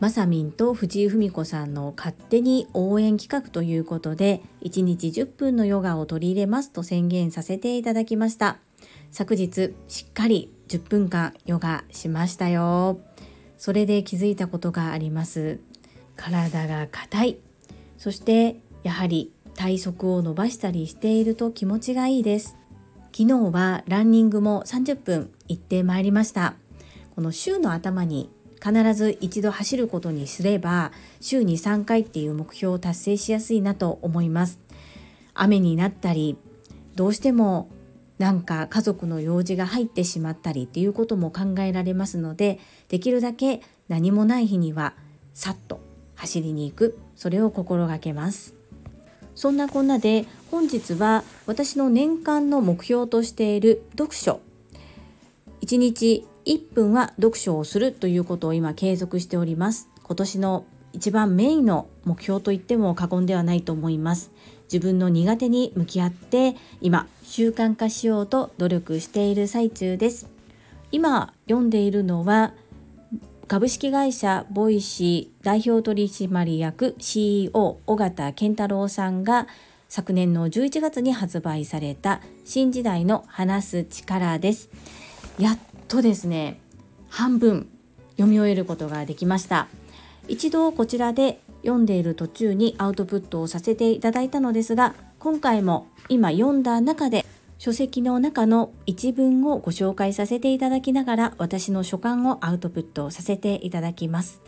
まさみんと藤井文子さんの勝手に応援企画ということで1日10分のヨガを取り入れますと宣言させていただきました。昨日しっかり10分間ヨガしましたよ。それで気づいたことがあります。体が硬い。そしてやはり体側を伸ばしたりしていると気持ちがいいです。昨日はランニングも30分行ってまいりました。この週の頭に必ず一度走ることにすれば週に3回っていう目標を達成しやすいなと思います。雨になったりどうしてもなんか家族の用事が入ってしまったりっていうことも考えられますのでできるだけ何もない日にはさっと走りに行く。それを心がけます。そんなこんなで本日は私の年間の目標としている読書。1日1分は読書をするということを今継続しております。今年の一番メインの目標といっても過言ではないと思います。自分の苦手に向き合って今習慣化しようと努力している最中です。今読んでいるのは株式会社 Voicy代表取締役 CEO 緒方憲太郎さんが昨年の11月に発売された新時代の話す力です。やっとですね半分読み終えることができました。一度こちらで読んでいる途中にアウトプットをさせていただいたのですが今回も今読んだ中で書籍の中の一文をご紹介させていただきながら私の所感をアウトプットさせていただきます。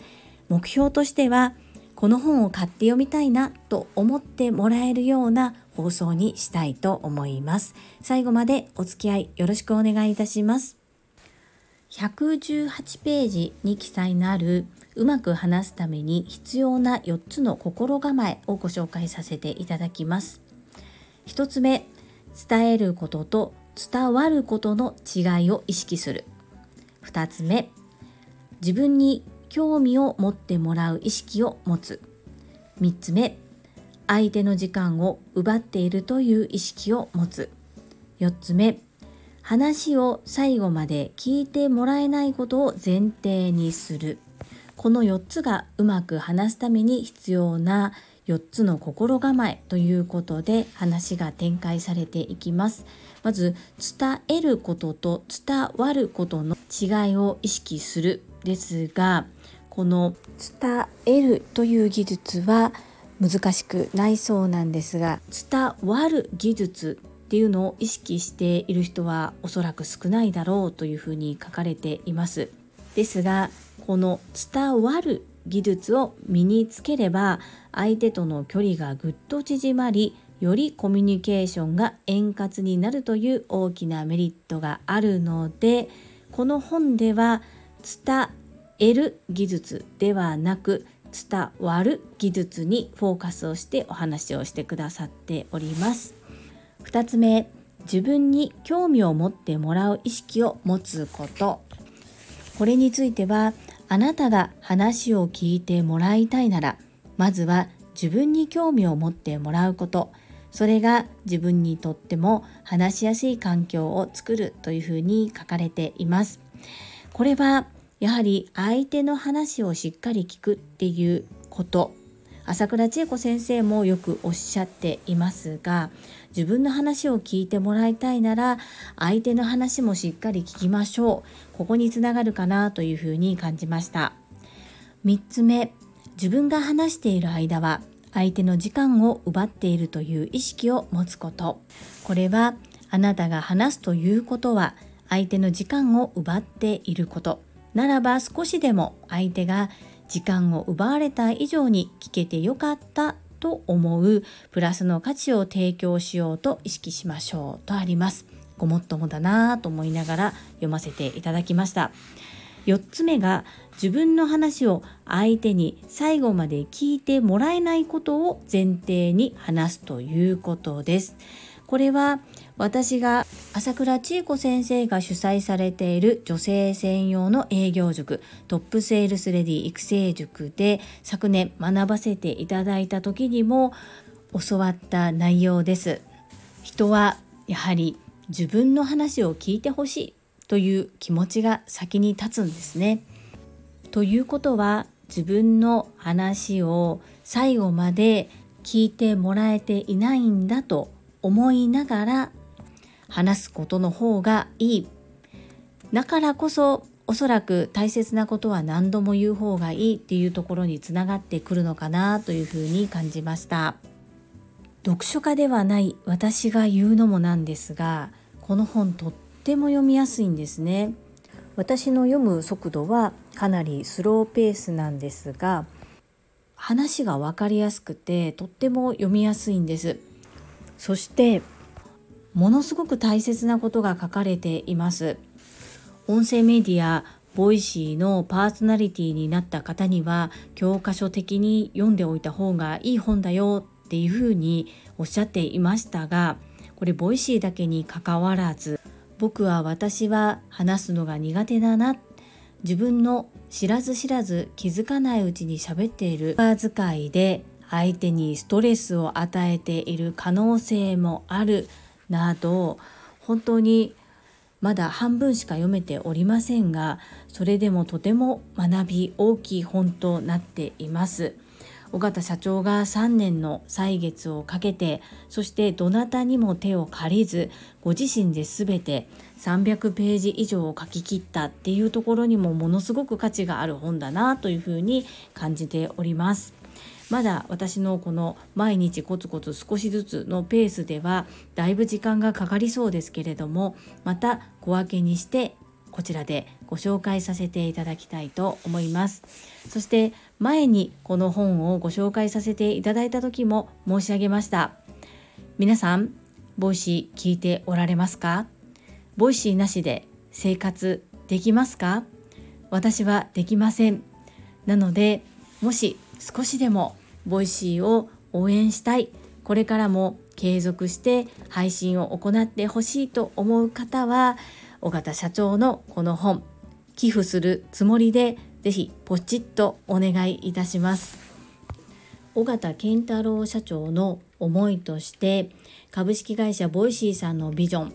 目標としてはこの本を買って読みたいなと思ってもらえるような放送にしたいと思います。最後までお付き合いよろしくお願いいたします。118ページに記載のあるうまく話すために必要な4つの心構えをご紹介させていただきます。1つ目伝えることと伝わることの違いを意識する。2つ目自分に興味を持ってもらう意識を持つ。3つ目相手の時間を奪っているという意識を持つ。4つ目話を最後まで聞いてもらえないことを前提にする。この4つがうまく話すために必要な4つの心構えということで話が展開されていきます。まず伝えることと伝わることの違いを意識するですがこの伝えるという技術は難しくないそうなんですが伝わる技術っていうのを意識している人はおそらく少ないだろうというふうに書かれています。ですがこの伝わる技術を身につければ相手との距離がぐっと縮まりよりコミュニケーションが円滑になるという大きなメリットがあるのでこの本では伝える技術ではなく伝わる技術にフォーカスをしてお話をしてくださっております。2つ目自分に興味を持ってもらう意識を持つこと。これについてはあなたが話を聞いてもらいたいならまずは自分に興味を持ってもらうこと。それが自分にとっても話しやすい環境を作るというふうに書かれています。これはやはり相手の話をしっかり聞くっていうこと。朝倉千恵子先生もよくおっしゃっていますが自分の話を聞いてもらいたいなら相手の話もしっかり聞きましょう。ここにつながるかなというふうに感じました。3つ目自分が話している間は相手の時間を奪っているという意識を持つこと。これはあなたが話すということは相手の時間を奪っていること。ならば少しでも相手が時間を奪われた以上に聞けてよかったと思うプラスの価値を提供しようと意識しましょうとありますごもっともだなぁと思いながら読ませていただきました4つ目が自分の話を相手に最後まで聞いてもらえないことを前提に話すということです。これは私が朝倉千恵子先生が主催されている女性専用の営業塾トップセールスレディ育成塾で昨年学ばせていただいた時にも教わった内容です。人はやはり自分の話を聞いてほしいという気持ちが先に立つんですね。ということは自分の話を最後まで聞いてもらえていないんだと思いながら話すことの方がいい。だからこそおそらく大切なことは何度も言う方がいいっていうところにつながってくるのかなというふうに感じました。読書家ではない私が言うのもなんですがこの本とっても読みやすいんですね私の読む速度はかなりスローペースなんですが話が分かりやすくてとっても読みやすいんですそしてものすごく大切なことが書かれています。音声メディア Voicyのパーソナリティになった方には教科書的に読んでおいた方がいい本だよっていうふうにおっしゃっていましたがこれ Voicyだけにかかわらず僕は私は話すのが苦手だな自分の知らず知らず気づかないうちに喋っている言葉遣いで相手にストレスを与えている可能性もあるなど本当にまだ半分しか読めておりませんがそれでもとても学び大きい本となっています。尾形社長が3年の歳月をかけてそしてどなたにも手を借りずご自身で全て300ページ以上を書き切ったっていうところにもものすごく価値がある本だなというふうに感じております。まだ私のこの毎日コツコツ少しずつのペースではだいぶ時間がかかりそうですけれどもまた小分けにしてこちらでご紹介させていただきたいと思います。そして前にこの本をご紹介させていただいた時も申し上げました。皆さん Voicy聞いておられますか？ Voicyなしで生活できますか？私はできません。なのでもし少しでも Voicyを応援したい。これからも継続して配信を行ってほしいと思う方は緒方社長のこの本寄付するつもりでぜひポチッとお願いいたします。緒方憲太郎社長の思いとして株式会社 Voicyさんのビジョン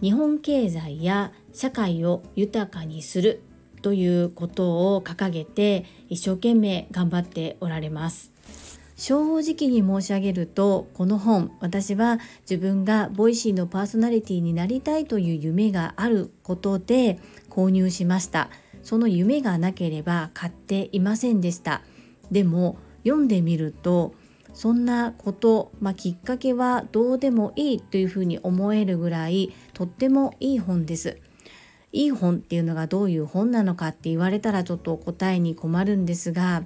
日本経済や社会を豊かにするということを掲げて一生懸命頑張っておられます。正直に申し上げるとこの本私は自分が Voicyのパーソナリティになりたいという夢があることで購入しました。その夢がなければ買っていませんでした。でも読んでみるとそんなこと、まあ、きっかけはどうでもいいというふうに思えるぐらいとってもいい本です。いい本っていうのがどういう本なのかって言われたらちょっと答えに困るんですが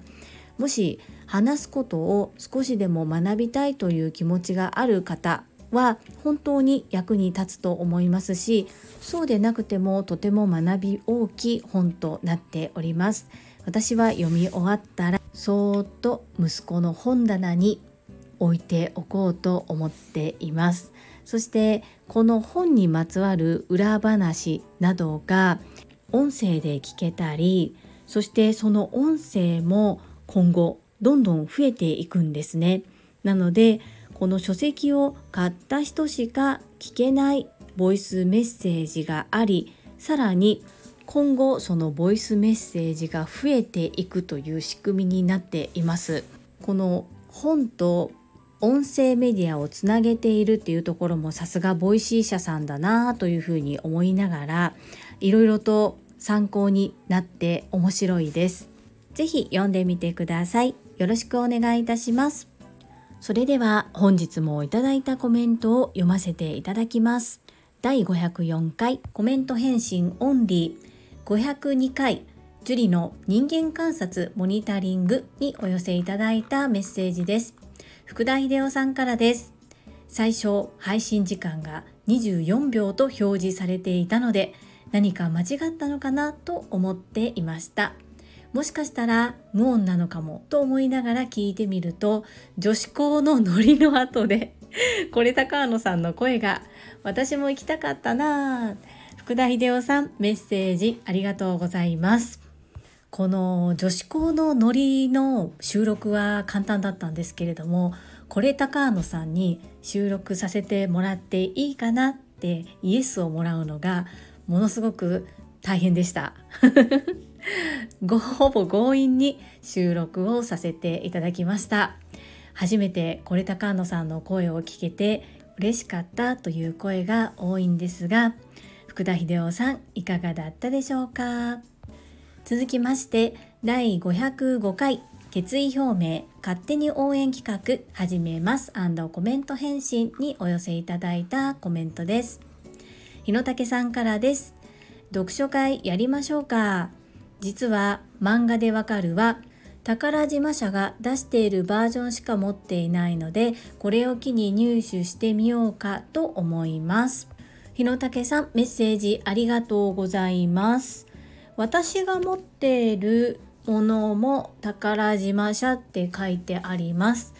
もし話すことを少しでも学びたいという気持ちがある方は本当に役に立つと思いますしそうでなくてもとても学び大きい本となっております。私は読み終わったらそーっと息子の本棚に置いておこうと思っています。そしてこの本にまつわる裏話などが音声で聞けたりそしてその音声も今後どんどん増えていくんですね。なのでこの書籍を買った人しか聞けないボイスメッセージがありさらに今後そのボイスメッセージが増えていくという仕組みになっています。この本と音声メディアをつなげているっていうところもさすが Voicy社さんだなというふうに思いながらいろいろと参考になって面白いです。ぜひ読んでみてください。よろしくお願いいたします。それでは本日もいただいたコメントを読ませていただきます。第504回コメント返信オンリー502回樹里の人間観察モニタリングにお寄せいただいたメッセージです。福田秀夫さんからです。最初配信時間が24秒と表示されていたので何か間違ったのかなと思っていましたもしかしたら無音なのかもと思いながら聞いてみると女子校のノリの後で これ高野さんの声が私も行きたかったな福田秀夫さんメッセージありがとうございます。この女子校のノリの収録は簡単だったんですけれどもこれ高野さんに収録させてもらっていいかなってイエスをもらうのがものすごく大変でした。ほぼ強引に収録をさせていただきました。初めてこれ高野さんの声を聞けて嬉しかったという声が多いんですが福田秀夫さんいかがだったでしょうか？続きまして第505回決意表明勝手に応援企画始めますコメント返信にお寄せいただいたコメントです。日野武さんからです。読書会やりましょうか？実は漫画でわかるは宝島社が出しているバージョンしか持っていないのでこれを機に入手してみようかと思います。日野武さんメッセージありがとうございます。私が持っているものも宝島社って書いてあります。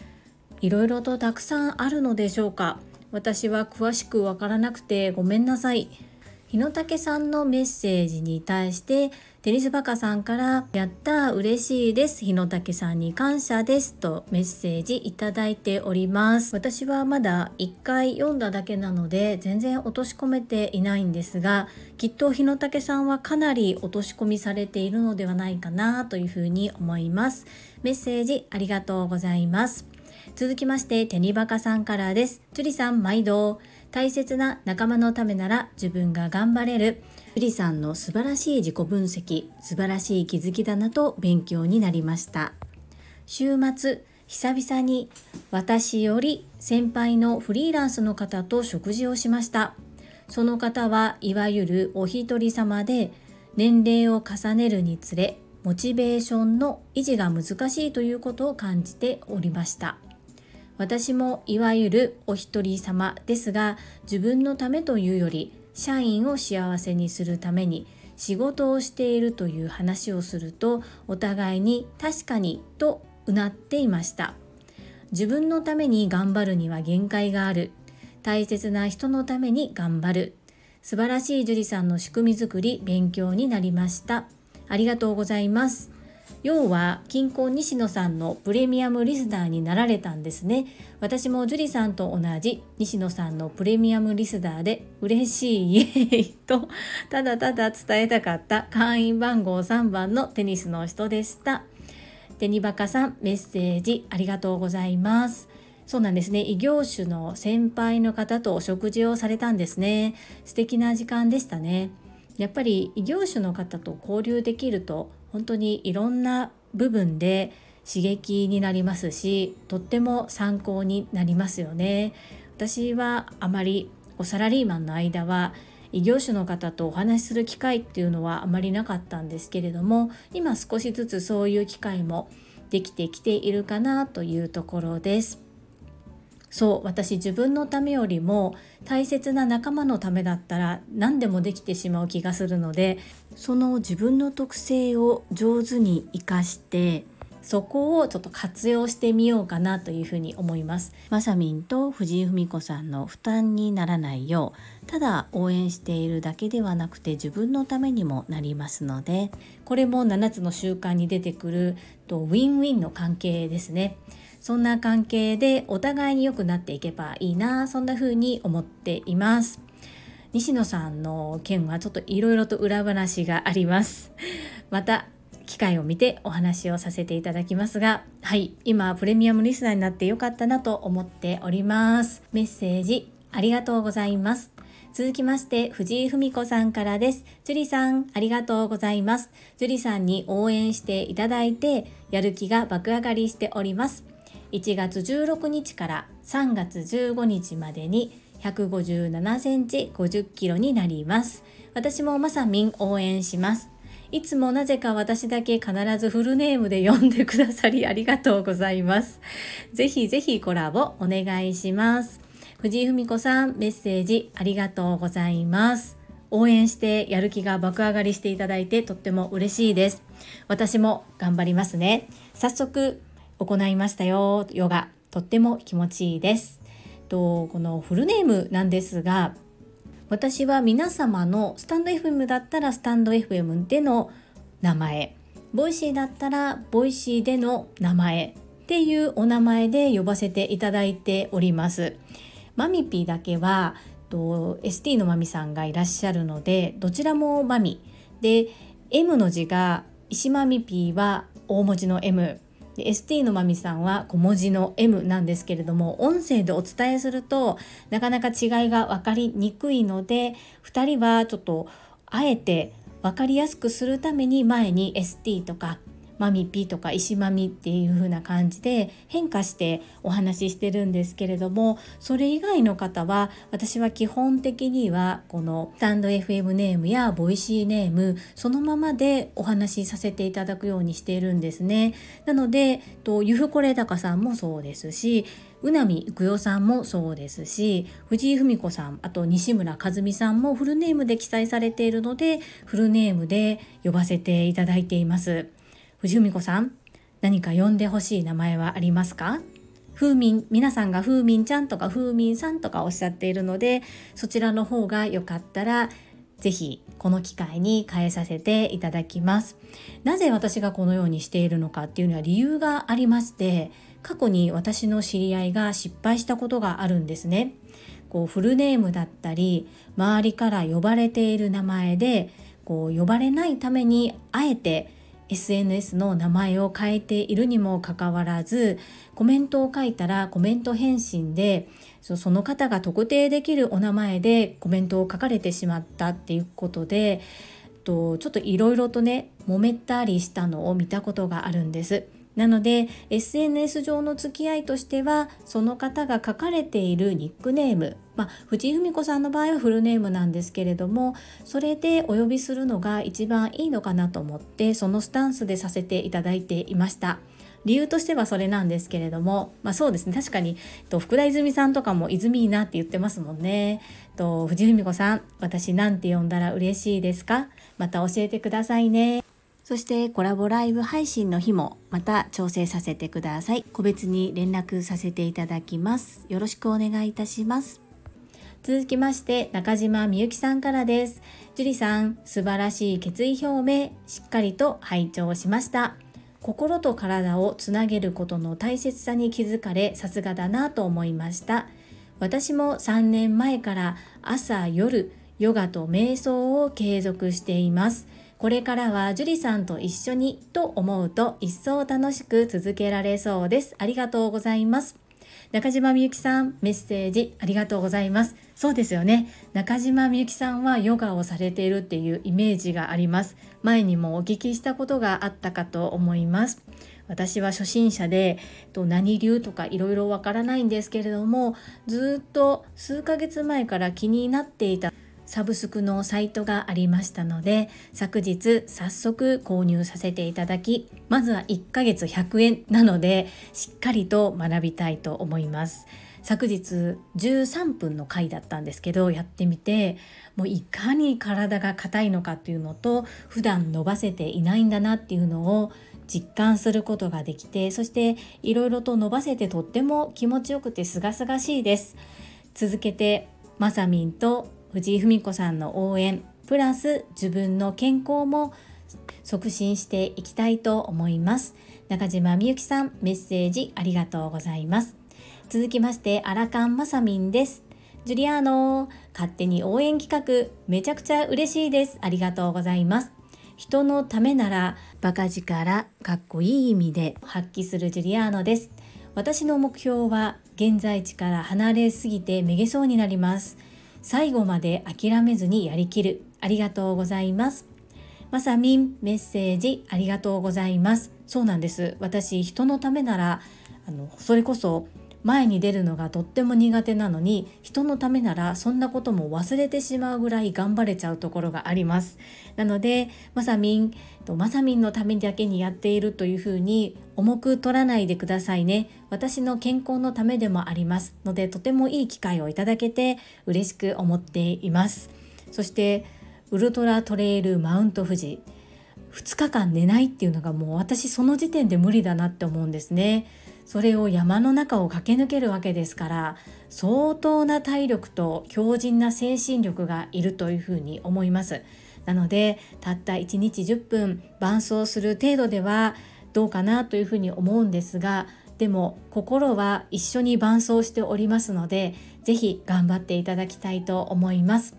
いろいろとたくさんあるのでしょうか。私は詳しくわからなくてごめんなさい。日野武さんのメッセージに対してテニスバカさんから「やった嬉しいです。日野武さんに感謝です」とメッセージいただいております。私はまだ1回読んだだけなので全然落とし込めていないんですがきっと日野武さんはかなり落とし込みされているのではないかなというふうに思います。メッセージありがとうございます。続きましてテニバカさんからです。樹里さん毎度。大切な仲間のためなら自分が頑張れる。ゆりさんの素晴らしい自己分析素晴らしい気づきだなと勉強になりました。週末久々に私より先輩のフリーランスの方と食事をしました。その方はいわゆるお一人様で年齢を重ねるにつれモチベーションの維持が難しいということを感じておりました。私もいわゆるお一人様ですが自分のためというより社員を幸せにするために仕事をしているという話をするとお互いに確かにとうなっていました。自分のために頑張るには限界がある。大切な人のために頑張る。素晴らしい樹里さんの仕組み作り勉強になりました。ありがとうございます。要は近婚西野さんのプレミアムリスナーになられたんですね。私も樹里さんと同じ西野さんのプレミアムリスナーで嬉しいイエーイとただただ伝えたかった会員番号3番のテニスの人でした。テニバカさんメッセージありがとうございます。そうなんですね。異業種の先輩の方とお食事をされたんですね。素敵な時間でしたね。やっぱり異業種の方と交流できると本当にいろんな部分で刺激になりますしとっても参考になりますよね。私はあまりおサラリーマンの間は異業種の方とお話しする機会っていうのはあまりなかったんですけれども今少しずつそういう機会もできてきているかなというところです。そう私自分のためよりも大切な仲間のためだったら何でもできてしまう気がするのでその自分の特性を上手に生かしてそこをちょっと活用してみようかなというふうに思います。まさみんと藤井文子さんの負担にならないようただ応援しているだけではなくて自分のためにもなりますのでこれも7つの習慣に出てくるとウィンウィンの関係ですね。そんな関係でお互いに良くなっていけばいいなそんな風に思っています西野さんの件はちょっといろいろと裏話があります また機会を見てお話をさせていただきますがはい今プレミアムリスナーになってよかったなと思っておりますメッセージありがとうございます続きまして、藤井文子さんからです。樹里さん、ありがとうございます。樹里さんに応援していただいて、やる気が爆上がりしております。1月16日から3月15日までに157センチ50キロになります。私もまさみん応援します。いつもなぜか私だけ必ずフルネームで呼んでくださりありがとうございます。ぜひぜひコラボお願いします。藤井文子さんメッセージありがとうございます。応援してやる気が爆上がりしていただいてとっても嬉しいです私も頑張りますね早速行いましたよ。ヨガとっても気持ちいいです。とこのフルネームなんですが私は皆様のスタンド FM だったらスタンド FM での名前。 Voicyだったら Voicyでの名前。っていうお名前で呼ばせていただいております。マミピーだけはと ST のマミさんがいらっしゃるのでどちらもマミ。で M の字が石マミピーは大文字の M で ST のまみさんは小文字の M なんですけれども音声でお伝えするとなかなか違いが分かりにくいので2人はちょっとあえて分かりやすくするために前に ST とかマミピとか石マミっていう風な感じで変化してお話ししてるんですけれどもそれ以外の方は私は基本的にはこのスタンド FM ネームや Voicyネームそのままでお話しさせていただくようにしているんですね。なのでとゆふこれだかさんもそうですし宇波育代さんもそうですし藤井文子さんあと西村和美さんもフルネームで記載されているのでフルネームで呼ばせていただいています。藤文子さん、何か呼んでほしい名前はありますか？風民、皆さんが風民ちゃんとか風民さんとかおっしゃっているので、そちらの方がよかったら、ぜひこの機会に変えさせていただきます。なぜ私がこのようにしているのかっていうのは理由がありまして、過去に私の知り合いが失敗したことがあるんですね。こうフルネームだったり周りから呼ばれている名前でこう呼ばれないためにあえて SNS の名前を変えているにもかかわらずコメントを書いたらコメント返信でその方が特定できるお名前でコメントを書かれてしまったっていうことでちょっといろいろとね揉めたりしたのを見たことがあるんです。なので SNS 上の付き合いとしてはその方が書かれているニックネーム、まあ、藤井文子さんの場合はフルネームなんですけれどもそれでお呼びするのが一番いいのかなと思ってそのスタンスでさせていただいていました。理由としてはそれなんですけれども、まあ、そうですね確かにと福田泉さんとかも泉いいなって言ってますもんね。と藤井文子さん私なんて呼んだら嬉しいですか？また教えてくださいね。そしてコラボライブ配信の日もまた調整させてください。個別に連絡させていただきます。よろしくお願いいたします。続きまして中島みゆきさんからです。樹里さん、素晴らしい決意表明、しっかりと拝聴しました。心と体をつなげることの大切さに気づかれ、さすがだなと思いました。私も3年前から朝夜、ヨガと瞑想を継続しています。これからは樹里さんと一緒にと思うと一層楽しく続けられそうです。ありがとうございます。中島みゆきさん、メッセージありがとうございます。そうですよね。中島みゆきさんはヨガをされているっていうイメージがあります。前にもお聞きしたことがあったかと思います。私は初心者でと何流とかいろいろわからないんですけれどもずっと数ヶ月前から気になっていたサブスクのサイトがありましたので昨日早速購入させていただきまずは1ヶ月100円なのでしっかりと学びたいと思います。昨日13分の回だったんですけどやってみてもういかに体が硬いのかっていうのと普段伸ばせていないんだなっていうのを実感することができてそしていろいろと伸ばせてとっても気持ちよくてすがすがしいです。続けてまさみんと藤井文子さんの応援プラス自分の健康も促進していきたいと思います。中島みゆきさんメッセージありがとうございます。続きましてアラカンマサミンです。ジュリアーノ勝手に応援企画めちゃくちゃ嬉しいです。ありがとうございます。人のためならバカ力かっこいい意味で発揮するジュリアーノです。私の目標は現在地から離れすぎてめげそうになります。最後まで諦めずにやりきる。ありがとうございます。まさみんメッセージありがとうございます。そうなんです。私人のためならあのそれこそ前に出るのがとっても苦手なのに人のためならそんなことも忘れてしまうぐらい頑張れちゃうところがあります。なのでまさみんまさみんのためだけにやっているというふうに重く取らないでくださいね。私の健康のためでもあります。のでとてもいい機会をいただけて嬉しく思っています。そしてウルトラトレイルマウント富士2日間寝ないっていうのがもう私その時点で無理だなって思うんですね。それを山の中を駆け抜けるわけですから相当な体力と強靭な精神力がいるというふうに思います。なのでたった1日10分伴走する程度ではどうかなというふうに思うんですがでも心は一緒に伴走しておりますので是非頑張っていただきたいと思います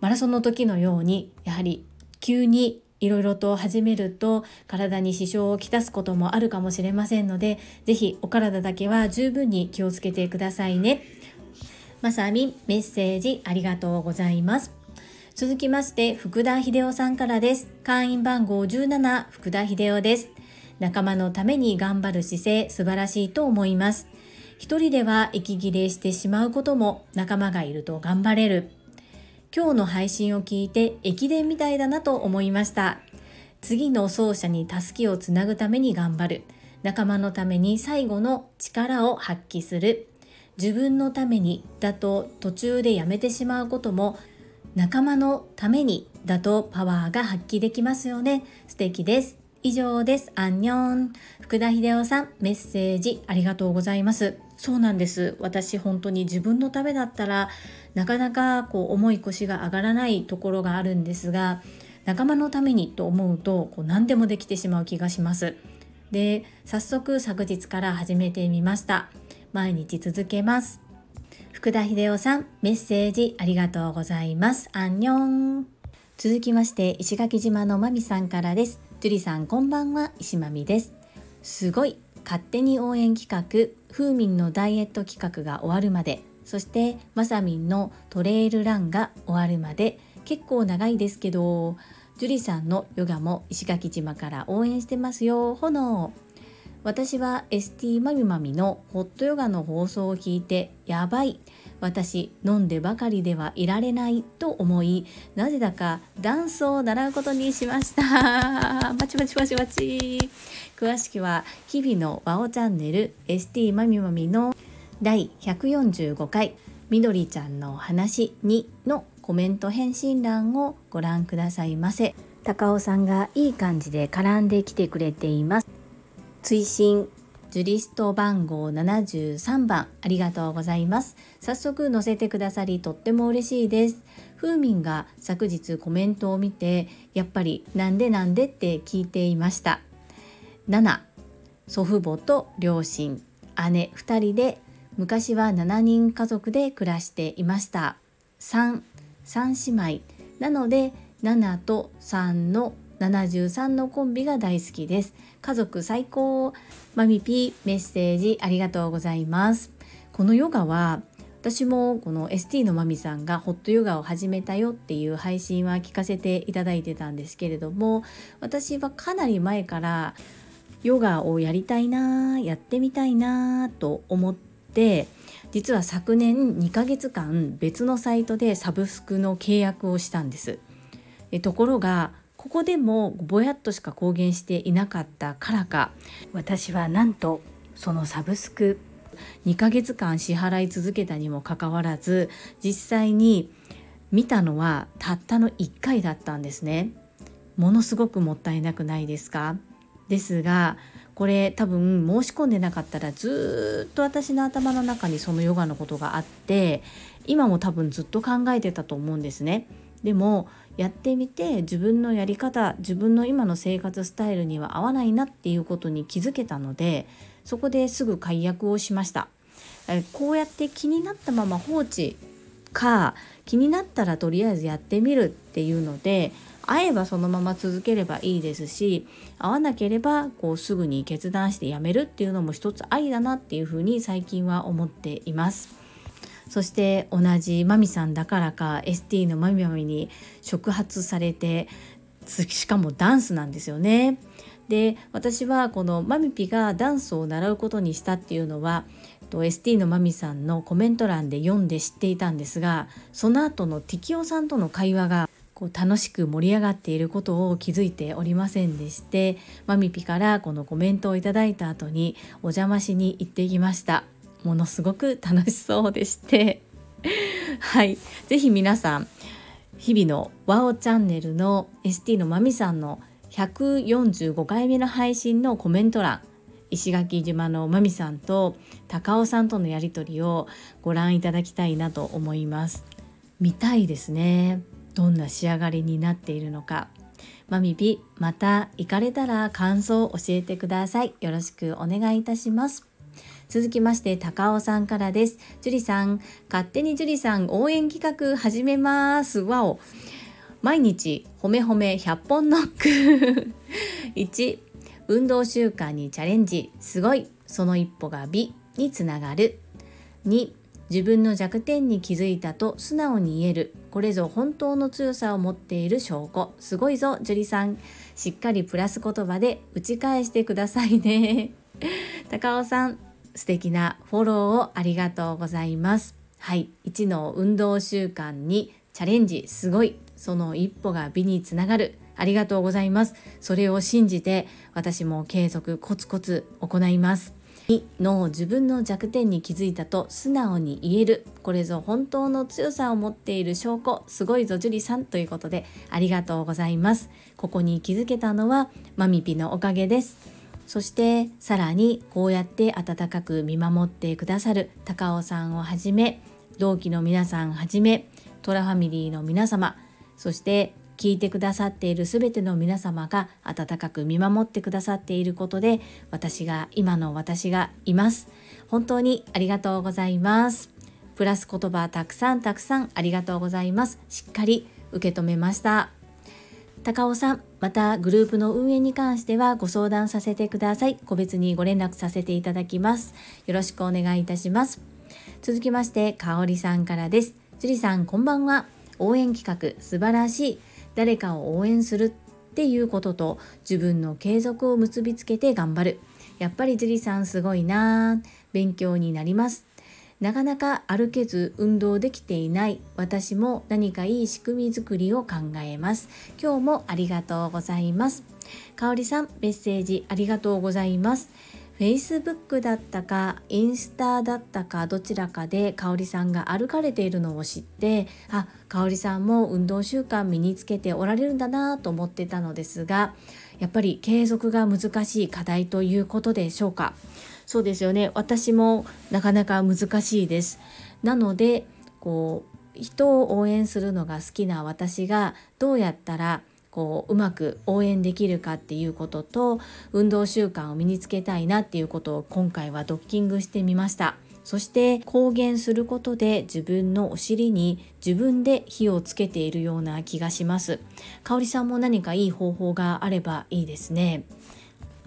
マラソンの時のようにやはり急にいろいろと始めると体に支障をきたすこともあるかもしれませんので是非お体だけは十分に気をつけてくださいね。まさみメッセージありがとうございます。続きまして福田秀夫さんからです。会員番号17福田秀夫です。仲間のために頑張る姿勢素晴らしいと思います。一人では息切れしてしまうことも仲間がいると頑張れる。今日の配信を聞いて駅伝みたいだなと思いました次の走者に助けをつなぐために頑張る仲間のために最後の力を発揮する自分のためにだと途中でやめてしまうことも仲間のためにだとパワーが発揮できますよね素敵です以上です。アンニョン。福田秀夫さん、メッセージありがとうございます。そうなんです。私本当に自分のためだったらなかなかこう重い腰が上がらないところがあるんですが、仲間のためにと思うとこう何でもできてしまう気がします。で、早速昨日から始めてみました。毎日続けます。福田秀夫さん、メッセージありがとうございます。アンニョン。続きまして石垣島のまみさんからです。樹里さんこんばんは石まみですすごい勝手に応援企画ふーみんのダイエット企画が終わるまでそしてまさみんのトレイルランが終わるまで結構長いですけど樹里さんのヨガも石垣島から応援してますよ。炎私は ST まみまみのホットヨガの放送を聞いてやばい。私飲んでばかりではいられないと思いなぜだかダンスを習うことにしました。バチバチバチバチ。詳しくは日々のワオチャンネル ST まみまみの第145回みどりちゃんの話2のコメント返信欄をご覧くださいませ。高尾さんがいい感じで絡んできてくれています。追伸ジュリスト番号73番ありがとうございます。早速載せてくださりとっても嬉しいです。ふーみんが昨日コメントを見てやっぱりなんでなんでって聞いていました。7祖父母と両親。姉2人で昔は7人家族で暮らしていました。3 3姉妹。なので7と3の73のコンビが大好きです。家族最高。マミピメッセージありがとうございます。このヨガは私もこの ST のマミさんがホットヨガを始めたよっていう配信は聞かせていただいてたんですけれども私はかなり前からヨガをやりたいなやってみたいなと思って実は昨年2ヶ月間別のサイトでサブスクの契約をしたんです。ところがここでもぼやっとしか公言していなかったからか私はなんとそのサブスク2ヶ月間支払い続けたにもかかわらず実際に見たのはたったの1回だったんですね。ものすごくもったいなくないですか？ですがこれ多分申し込んでなかったらずっと私の頭の中にそのヨガのことがあって今も多分ずっと考えてたと思うんですね。でもやってみて自分のやり方自分の今の生活スタイルには合わないなっていうことに気づけたのでそこですぐ解約をしましたこうやって気になったまま放置か気になったらとりあえずやってみるっていうので会えばそのまま続ければいいですし会わなければこうすぐに決断してやめるっていうのも一つありだなっていうふうに最近は思っています。そして同じマミさんだからか ST のマミマミに触発されてしかもダンスなんですよね。で私はこのマミピがダンスを習うことにしたっていうのは ST のマミさんのコメント欄で読んで知っていたんですがその後のティキオさんとの会話がこう楽しく盛り上がっていることを気づいておりませんでしてマミピからこのコメントをいただいた後にお邪魔しに行ってきました。ものすごく楽しそうでして。はい。是非皆さん日々のワオチャンネルの ST のまみさんの145回目の配信のコメント欄石垣島のまみさんと高尾さんとのやり取りをご覧いただきたいなと思います。見たいですね。どんな仕上がりになっているのか。マミピまた行かれたら感想を教えてください。よろしくお願いいたします。続きまして高尾さんからです。樹里さん勝手に樹里さん応援企画始めます。わお。毎日ほめほめ100本ノック。1運動習慣にチャレンジ。すごい。その一歩が美につながる。2自分の弱点に気づいたと素直に言える。これぞ本当の強さを持っている証拠。すごいぞ樹里さん。しっかりプラス言葉で打ち返してくださいね。高尾さん素敵なフォローをありがとうございます。はい。1の運動習慣にチャレンジすごいその一歩が美につながる。ありがとうございます。それを信じて私も継続コツコツ行います。2の自分の弱点に気づいたと素直に言える。これぞ本当の強さを持っている証拠。すごいぞ樹里さんということでありがとうございます。ここに気づけたのはマミピのおかげです。そしてさらにこうやって温かく見守ってくださる高尾さんをはじめ同期の皆さんはじめトラファミリーの皆様そして聞いてくださっている全ての皆様が温かく見守ってくださっていることで私が今の私がいます。本当にありがとうございます。プラス言葉たくさんたくさんありがとうございます。しっかり受け止めました。高尾さんまたグループの運営に関してはご相談させてください。個別にご連絡させていただきます。よろしくお願いいたします。続きましてかおりさんからです。樹里さんこんばんは。応援企画素晴らしい。誰かを応援するっていうことと自分の継続を結びつけて頑張る。やっぱり樹里さんすごいな。勉強になります。なかなか歩けず運動できていない私も何かいい仕組み作りを考えます。今日もありがとうございます。かおりさんメッセージありがとうございます。Facebook だったかインスタだったかどちらかで香里さんが歩かれているのを知ってあ香里さんも運動習慣身につけておられるんだなと思ってたのですがやっぱり継続が難しい課題ということでしょうか？そうですよね。私もなかなか難しいです。なのでこう人を応援するのが好きな私がどうやったらこううまく応援できるかっていうことと運動習慣を身につけたいなっていうことを今回はドッキングしてみました。そして公言することで自分のお尻に自分で火をつけているような気がします。香里さんも何かいい方法があればいいですね。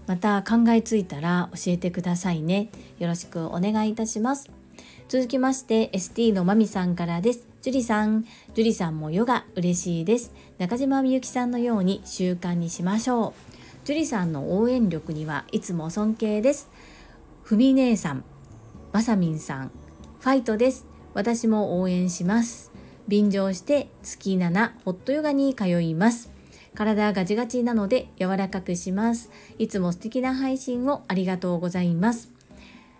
また考えついたら教えてくださいねよろしくお願いいたします続きまして ST のまみさんからです樹里さん、樹里さんもヨガ嬉しいです。中島みゆきさんのように習慣にしましょう。樹里さんの応援力にはいつも尊敬です。ふみ姉さん、まさみんさん、ファイトです。私も応援します。便乗して月7ホットヨガに通います。体ガチガチなので柔らかくします。いつも素敵な配信をありがとうございます。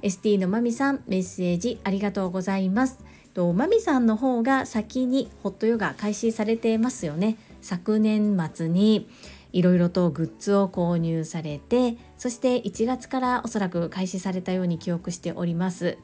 ST のまみさんメッセージありがとうございます。とマミさんの方が先にホットヨガ開始されてますよね昨年末にいろいろとグッズを購入されてそして1月からおそらく開始されたように記憶しております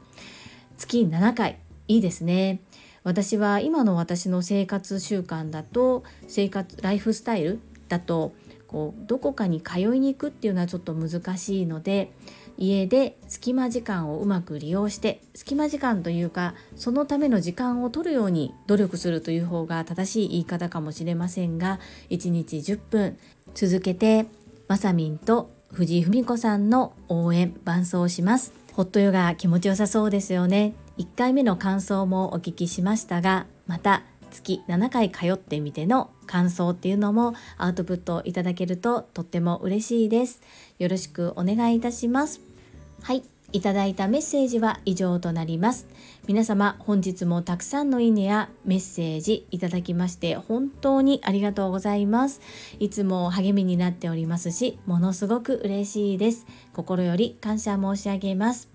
月7回いいですね私は今の私の生活習慣だと生活ライフスタイルだとこうどこかに通いに行くっていうのはちょっと難しいので家で隙間時間をうまく利用して隙間時間というかそのための時間を取るように努力するという方が正しい言い方かもしれませんが1日10分続けてまさみんと藤井文子さんの応援伴奏します。ホットヨガ気持ちよさそうですよね。1回目の感想もお聞きしましたがまた月7回通ってみての感想っていうのもアウトプットいただけるととっても嬉しいです。よろしくお願いいたします。はい。いただいたメッセージは以上となります。皆様本日もたくさんのいいねやメッセージいただきまして本当にありがとうございます。いつも励みになっておりますし、ものすごく嬉しいです。心より感謝申し上げます。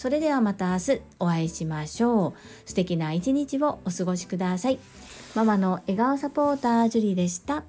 それではまた明日お会いしましょう。素敵な一日をお過ごしください。ママの笑顔サポータージュリでした。